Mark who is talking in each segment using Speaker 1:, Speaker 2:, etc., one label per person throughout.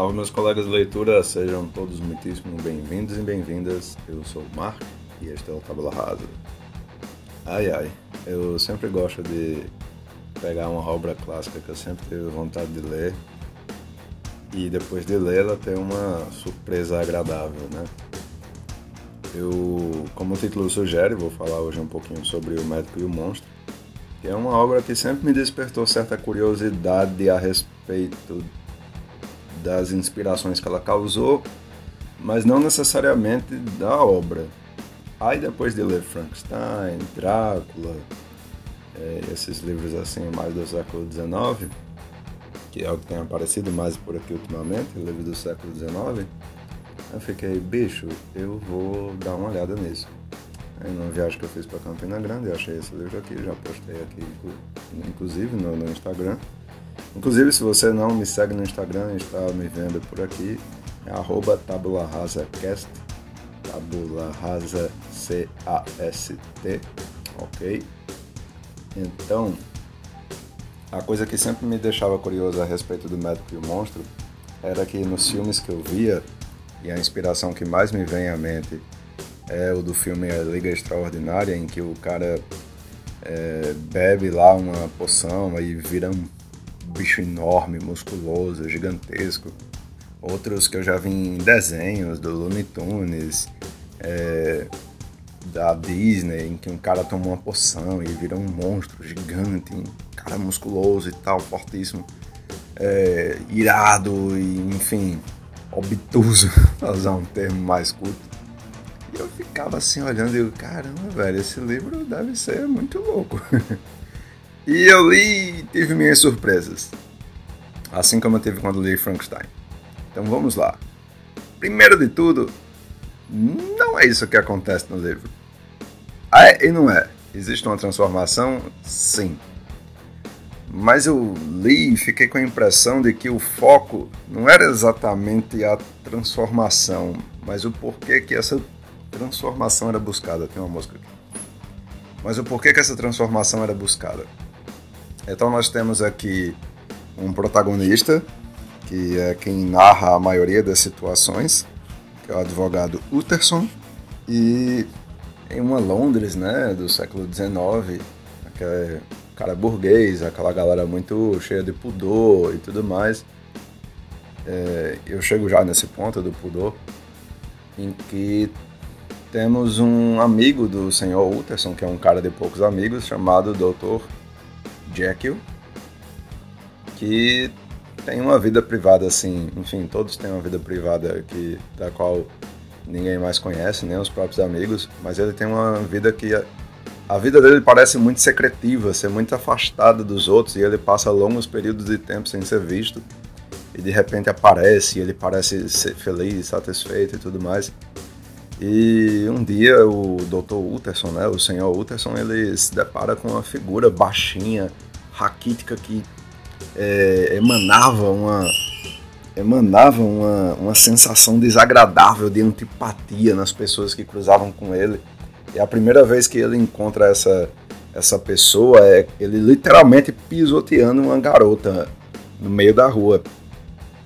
Speaker 1: Salve meus colegas de leitura, sejam todos muitíssimo bem-vindos e bem-vindas. Eu sou o Mark e este é o Tábula Rasa. Ai ai, eu sempre gosto de pegar uma obra clássica que eu sempre tive vontade de ler e depois de lê-la ter uma surpresa agradável, né? Eu, como o título sugere, vou falar hoje um pouquinho sobre O Médico e o Monstro, que é uma obra que sempre me despertou certa curiosidade a respeito das inspirações que ela causou, mas não necessariamente da obra. Aí depois de ler Frankenstein, Drácula, é, esses livros assim mais do século XIX, que é o que tem aparecido mais por aqui ultimamente, livros do século XIX, eu fiquei, bicho, eu vou dar uma olhada nisso. Aí numa viagem que eu fiz para Campina Grande, eu achei esse livro aqui, já postei aqui, inclusive no, no Instagram. Inclusive, se você não me segue no Instagram está me vendo por aqui, é arroba tabularasacast, tabularasa C-A-S-T, ok? Então, a coisa que sempre me deixava curioso a respeito do médico e o monstro era que nos filmes que eu via, e a inspiração que mais me vem à mente é o do filme A Liga Extraordinária, em que o cara é, bebe lá uma poção e vira um bicho enorme, musculoso, gigantesco. Outros que eu já vi em desenhos do Looney Tunes, é, da Disney, em que um cara toma uma poção e vira um monstro gigante, um cara musculoso e tal, fortíssimo, é, irado e, enfim, obtuso, pra usar um termo mais curto. E eu ficava assim olhando e eu, caramba, velho, esse livro deve ser muito louco. E eu li e tive minhas surpresas. Assim como eu tive quando li Frankenstein. Então vamos lá. Primeiro de tudo, não é isso que acontece no livro. É e não é. Existe uma transformação? Sim. Mas eu li e fiquei com a impressão de que o foco não era exatamente a transformação, mas o porquê que essa transformação era buscada. Tem uma música aqui. Mas o porquê que essa transformação era buscada. Então nós temos aqui um protagonista, que é quem narra a maioria das situações, que é o advogado Utterson, e em uma Londres, né, do século XIX, aquele cara burguês, aquela galera muito cheia de pudor e tudo mais. É, eu chego já nesse ponto do pudor, em que temos um amigo do senhor Utterson, que é um cara de poucos amigos, chamado Dr. Jekyll, que tem uma vida privada assim, enfim, todos têm uma vida privada que da qual ninguém mais conhece, nem os próprios amigos, mas ele tem uma vida que a, a vida dele parece muito secretiva, ser muito afastada dos outros e ele passa longos períodos de tempo sem ser visto e de repente aparece, e ele parece ser feliz, satisfeito e tudo mais. E um dia o Dr. Utterson, né, o senhor Utterson, ele se depara com uma figura baixinha, raquítica que é, emanava uma emanava uma, uma sensação desagradável de antipatia nas pessoas que cruzavam com ele. E a primeira vez que ele encontra essa essa pessoa é ele literalmente pisoteando uma garota no meio da rua.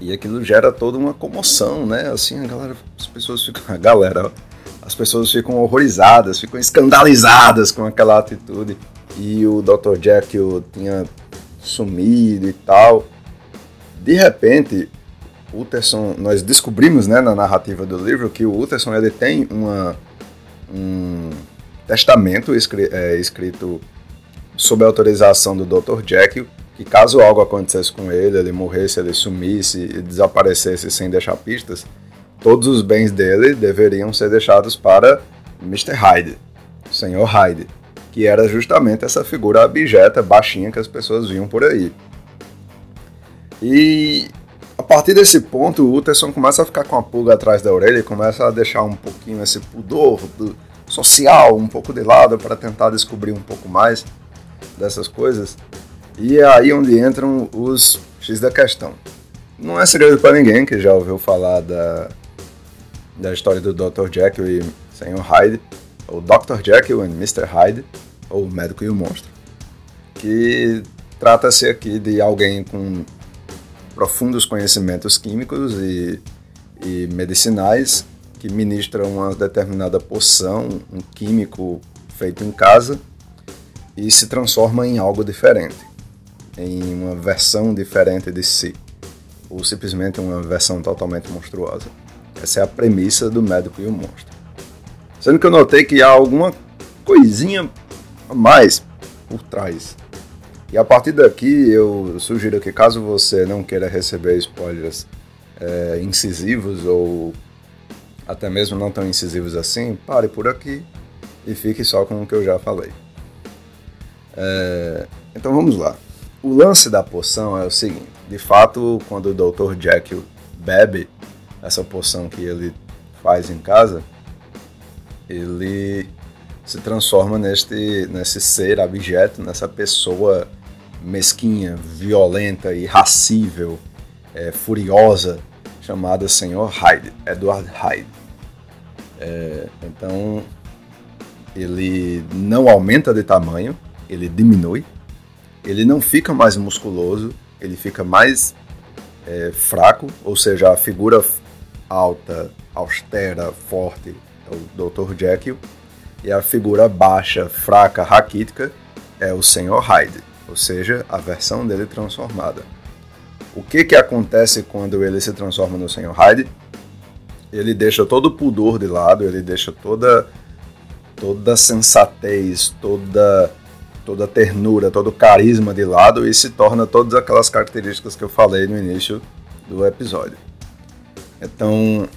Speaker 1: E aquilo gera toda uma comoção, né? Assim, a galera, as pessoas ficam, a galera, as pessoas ficam horrorizadas, ficam escandalizadas com aquela atitude. E o Dr. Jekyll tinha sumido e tal. De repente, Utterson, nós descobrimos, né, na narrativa do livro que o Utterson ele tem uma um testamento escrito, é, escrito sob a autorização do Dr. Jekyll que caso algo acontecesse com ele, ele morresse, ele sumisse e desaparecesse sem deixar pistas, todos os bens dele deveriam ser deixados para Mr. Hyde, o Senhor Hyde, que era justamente essa figura abjeta, baixinha que as pessoas viam por aí. E a partir desse ponto, o Utterson começa a ficar com a pulga atrás da orelha e começa a deixar um pouquinho esse pudor social um pouco de lado para tentar descobrir um pouco mais dessas coisas. E é aí onde entram os X da questão. Não é segredo para ninguém que já ouviu falar da, da história do Dr. Jekyll e Sr. Hyde, ou Dr. Jekyll and Mr. Hyde, ou o Médico e o Monstro, que trata-se aqui de alguém com profundos conhecimentos químicos e, e medicinais que ministra uma determinada poção, um químico feito em casa e se transforma em algo diferente, em uma versão diferente de si, ou simplesmente uma versão totalmente monstruosa. Essa é a premissa do médico e o monstro. Sendo que eu notei que há alguma coisinha a mais por trás. E a partir daqui eu sugiro que caso você não queira receber spoilers é, incisivos ou até mesmo não tão incisivos assim, pare por aqui e fique só com o que eu já falei. É, então vamos lá. O lance da poção é o seguinte: de fato, quando o Dr. Jekyll bebe essa poção que ele faz em casa, ele se transforma neste, nesse ser abjeto, nessa pessoa mesquinha, violenta, irracível, é, furiosa, chamada Senhor Hyde, Edward Hyde. É, então, ele não aumenta de tamanho, ele diminui, ele não fica mais musculoso, ele fica mais é, fraco, ou seja, a figura alta, austera, forte é o Dr. Jekyll, e a figura baixa, fraca, raquítica é o Senhor Hyde, ou seja, a versão dele transformada. O que, que acontece quando ele se transforma no Senhor Hyde? Ele deixa todo o pudor de lado, ele deixa toda toda sensatez, toda toda ternura, todo carisma de lado e se torna todas aquelas características que eu falei no início do episódio. Então,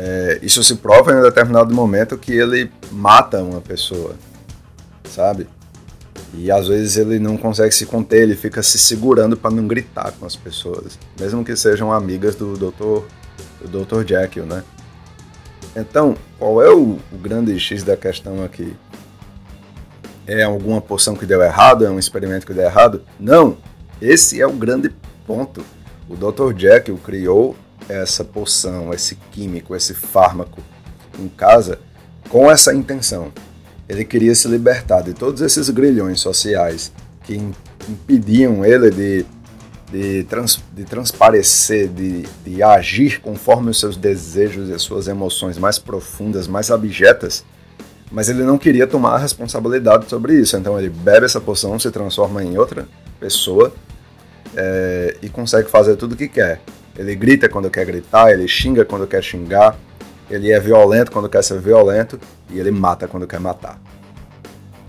Speaker 1: é, isso se prova em um determinado momento que ele mata uma pessoa, sabe? E às vezes ele não consegue se conter, ele fica se segurando para não gritar com as pessoas, mesmo que sejam amigas do Dr. do Dr. Jekyll, né? Então, qual é o, o grande X da questão aqui? É alguma poção que deu errado? É um experimento que deu errado? Não! Esse é o grande ponto. O Dr. Jekyll criou essa poção, esse químico, esse fármaco em casa com essa intenção. Ele queria se libertar de todos esses grilhões sociais que impediam ele de, de, trans, de transparecer, de, de agir conforme os seus desejos e as suas emoções mais profundas, mais abjetas. Mas ele não queria tomar a responsabilidade sobre isso. Então ele bebe essa poção, se transforma em outra pessoa é, e consegue fazer tudo o que quer. Ele grita quando quer gritar, ele xinga quando quer xingar, ele é violento quando quer ser violento e ele mata quando quer matar.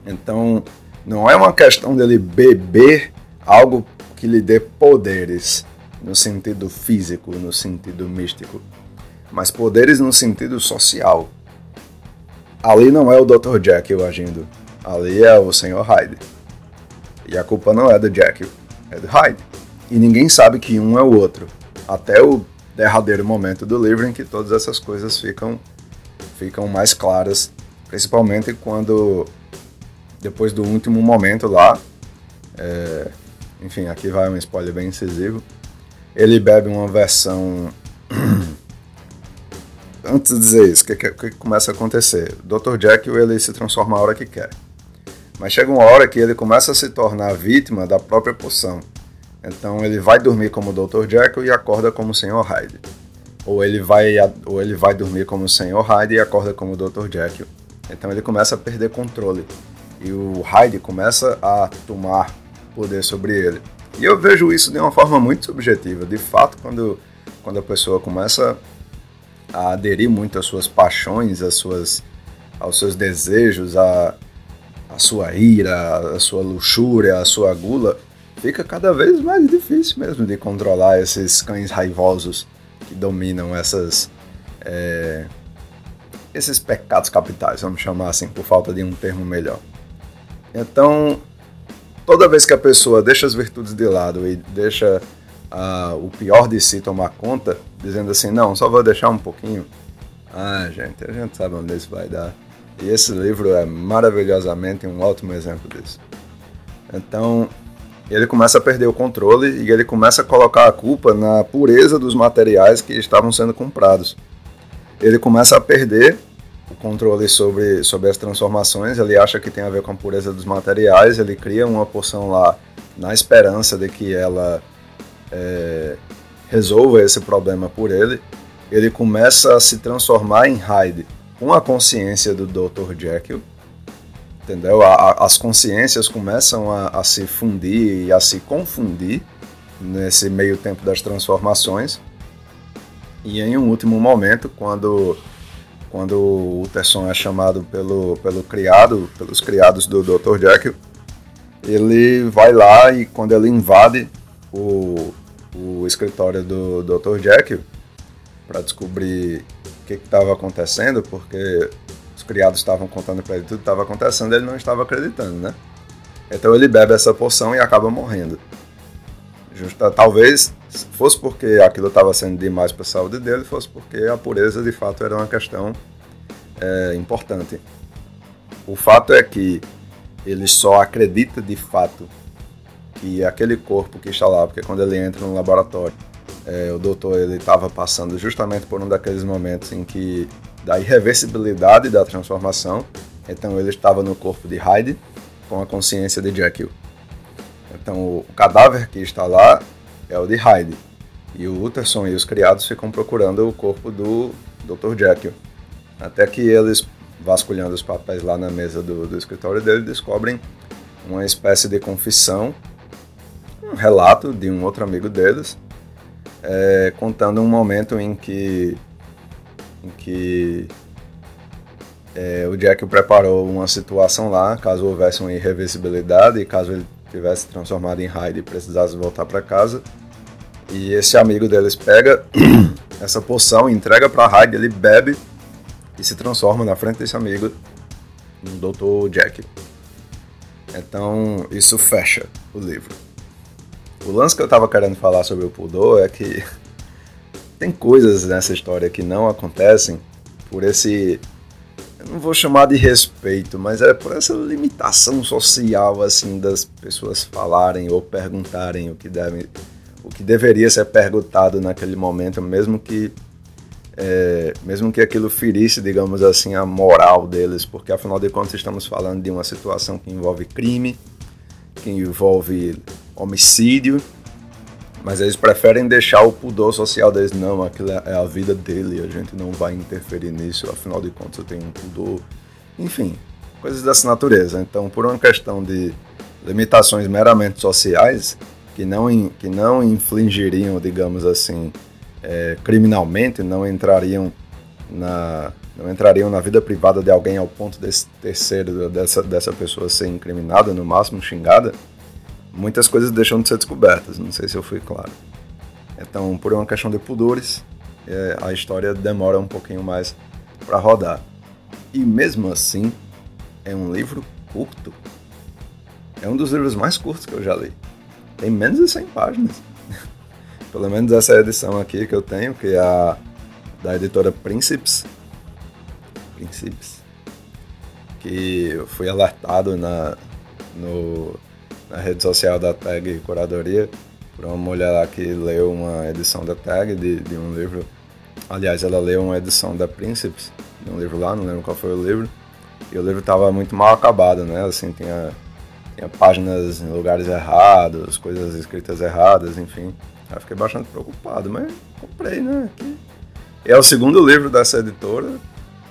Speaker 1: Então, não é uma questão dele beber algo que lhe dê poderes no sentido físico, no sentido místico, mas poderes no sentido social. Ali não é o Dr. Jekyll agindo, ali é o Sr. Hyde. E a culpa não é do Jekyll, é do Hyde. E ninguém sabe que um é o outro até o derradeiro momento do livro em que todas essas coisas ficam, ficam mais claras, principalmente quando, depois do último momento lá, é, enfim, aqui vai um spoiler bem incisivo, ele bebe uma versão. Antes de dizer isso, o que, que, que, começa a acontecer? Dr. Jekyll ele se transforma a hora que quer. Mas chega uma hora que ele começa a se tornar vítima da própria poção. Então ele vai dormir como o Dr. Jekyll e acorda como o Sr. Hyde. Ou ele vai, ou ele vai dormir como o Sr. Hyde e acorda como o Dr. Jekyll. Então ele começa a perder controle. E o Hyde começa a tomar poder sobre ele. E eu vejo isso de uma forma muito subjetiva. De fato, quando, quando a pessoa começa a aderir muito às suas paixões, às suas, aos seus desejos, à, à sua ira, à sua luxúria, à sua gula, fica cada vez mais difícil mesmo de controlar esses cães raivosos que dominam essas é, esses pecados capitais, vamos chamar assim, por falta de um termo melhor. Então, toda vez que a pessoa deixa as virtudes de lado e deixa uh, o pior de si tomar conta, dizendo assim, não, só vou deixar um pouquinho. Ah, gente, a gente sabe onde isso vai dar. E esse livro é maravilhosamente um ótimo exemplo disso. Então, ele começa a perder o controle e ele começa a colocar a culpa na pureza dos materiais que estavam sendo comprados. Ele começa a perder o controle sobre, sobre as transformações, ele acha que tem a ver com a pureza dos materiais, ele cria uma poção lá na esperança de que ela é, resolva esse problema por ele, ele começa a se transformar em Hyde com a consciência do Dr. Jekyll, entendeu? A, a, as consciências começam a, a se fundir e a se confundir nesse meio tempo das transformações. E em um último momento, quando quando o Utterson é chamado pelo, pelo criado, pelos criados do Dr. Jekyll, ele vai lá e quando ele invade o, o escritório do Dr. Jekyll para descobrir o que estava acontecendo, porque criados estavam contando para ele tudo que estava acontecendo, ele não estava acreditando, né? Então ele bebe essa poção e acaba morrendo. Justa, talvez fosse porque aquilo estava sendo demais para a saúde dele, fosse porque a pureza de fato era uma questão é, importante. O fato é que ele só acredita de fato que aquele corpo que está lá, porque quando ele entra no laboratório, é, o doutor ele estava passando justamente por um daqueles momentos em que da irreversibilidade da transformação, então ele estava no corpo de Hyde com a consciência de Jekyll. Então o cadáver que está lá é o de Hyde. E o Utterson e os criados ficam procurando o corpo do Dr. Jekyll. Até que eles, vasculhando os papéis lá na mesa do, do escritório dele, descobrem uma espécie de confissão, um relato de um outro amigo deles, é, contando um momento em que, em que é, o Jack preparou uma situação lá, caso houvesse uma irreversibilidade caso ele tivesse transformado em Hyde e precisasse voltar para casa. E esse amigo deles pega essa poção, entrega para Hyde, ele bebe e se transforma na frente desse amigo no Dr. Jack. Então isso fecha o livro. O lance que eu estava querendo falar sobre o pudor é que tem coisas nessa história que não acontecem por esse não vou chamar de respeito, mas é por essa limitação social assim das pessoas falarem ou perguntarem o que deve, o que deveria ser perguntado naquele momento, mesmo que é, mesmo que aquilo ferisse, digamos assim, a moral deles, porque afinal de contas estamos falando de uma situação que envolve crime, que envolve homicídio, mas eles preferem deixar o pudor social deles, não, aquilo é a vida dele, a gente não vai interferir nisso, afinal de contas eu tenho um pudor, enfim, coisas dessa natureza. Então, por uma questão de limitações meramente sociais, que não, que não infligiriam, digamos assim, é, criminalmente, não entrariam na não entrariam na vida privada de alguém ao ponto desse terceiro dessa, dessa pessoa ser incriminada, no máximo xingada, muitas coisas deixam de ser descobertas. Não sei se eu fui claro. Então, por uma questão de pudores, é, a história demora um pouquinho mais para rodar. E mesmo assim, é um livro curto. É um dos livros mais curtos que eu já li. Tem menos de 100 páginas. Pelo menos essa edição aqui que eu tenho, que é a da editora Príncipes. Príncipes. Que eu fui alertado na, no, na rede social da Tag Curadoria por uma mulher lá que leu uma edição da Tag de, de um livro. Aliás, ela leu uma edição da Príncipes, de um livro lá, não lembro qual foi o livro. E o livro estava muito mal acabado, né? Assim, tinha, tinha páginas em lugares errados, coisas escritas erradas, enfim. Eu fiquei bastante preocupado, mas comprei, né? É o segundo livro dessa editora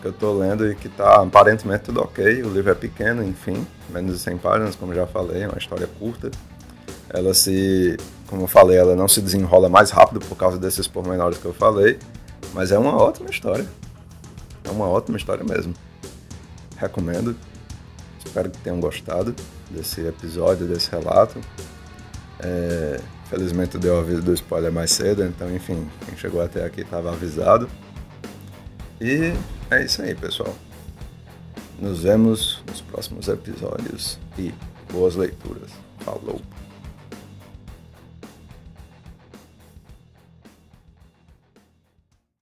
Speaker 1: que eu estou lendo e que está aparentemente tudo ok. O livro é pequeno, enfim, menos de 100 páginas, como já falei, é uma história curta. Ela se, como eu falei, ela não se desenrola mais rápido por causa desses pormenores que eu falei, mas é uma ótima história. É uma ótima história mesmo. Recomendo. Espero que tenham gostado desse episódio, desse relato. É, Felizmente deu aviso do spoiler mais cedo, então enfim, quem chegou até aqui estava avisado. E é isso aí, pessoal. Nos vemos nos próximos episódios e boas leituras. Falou!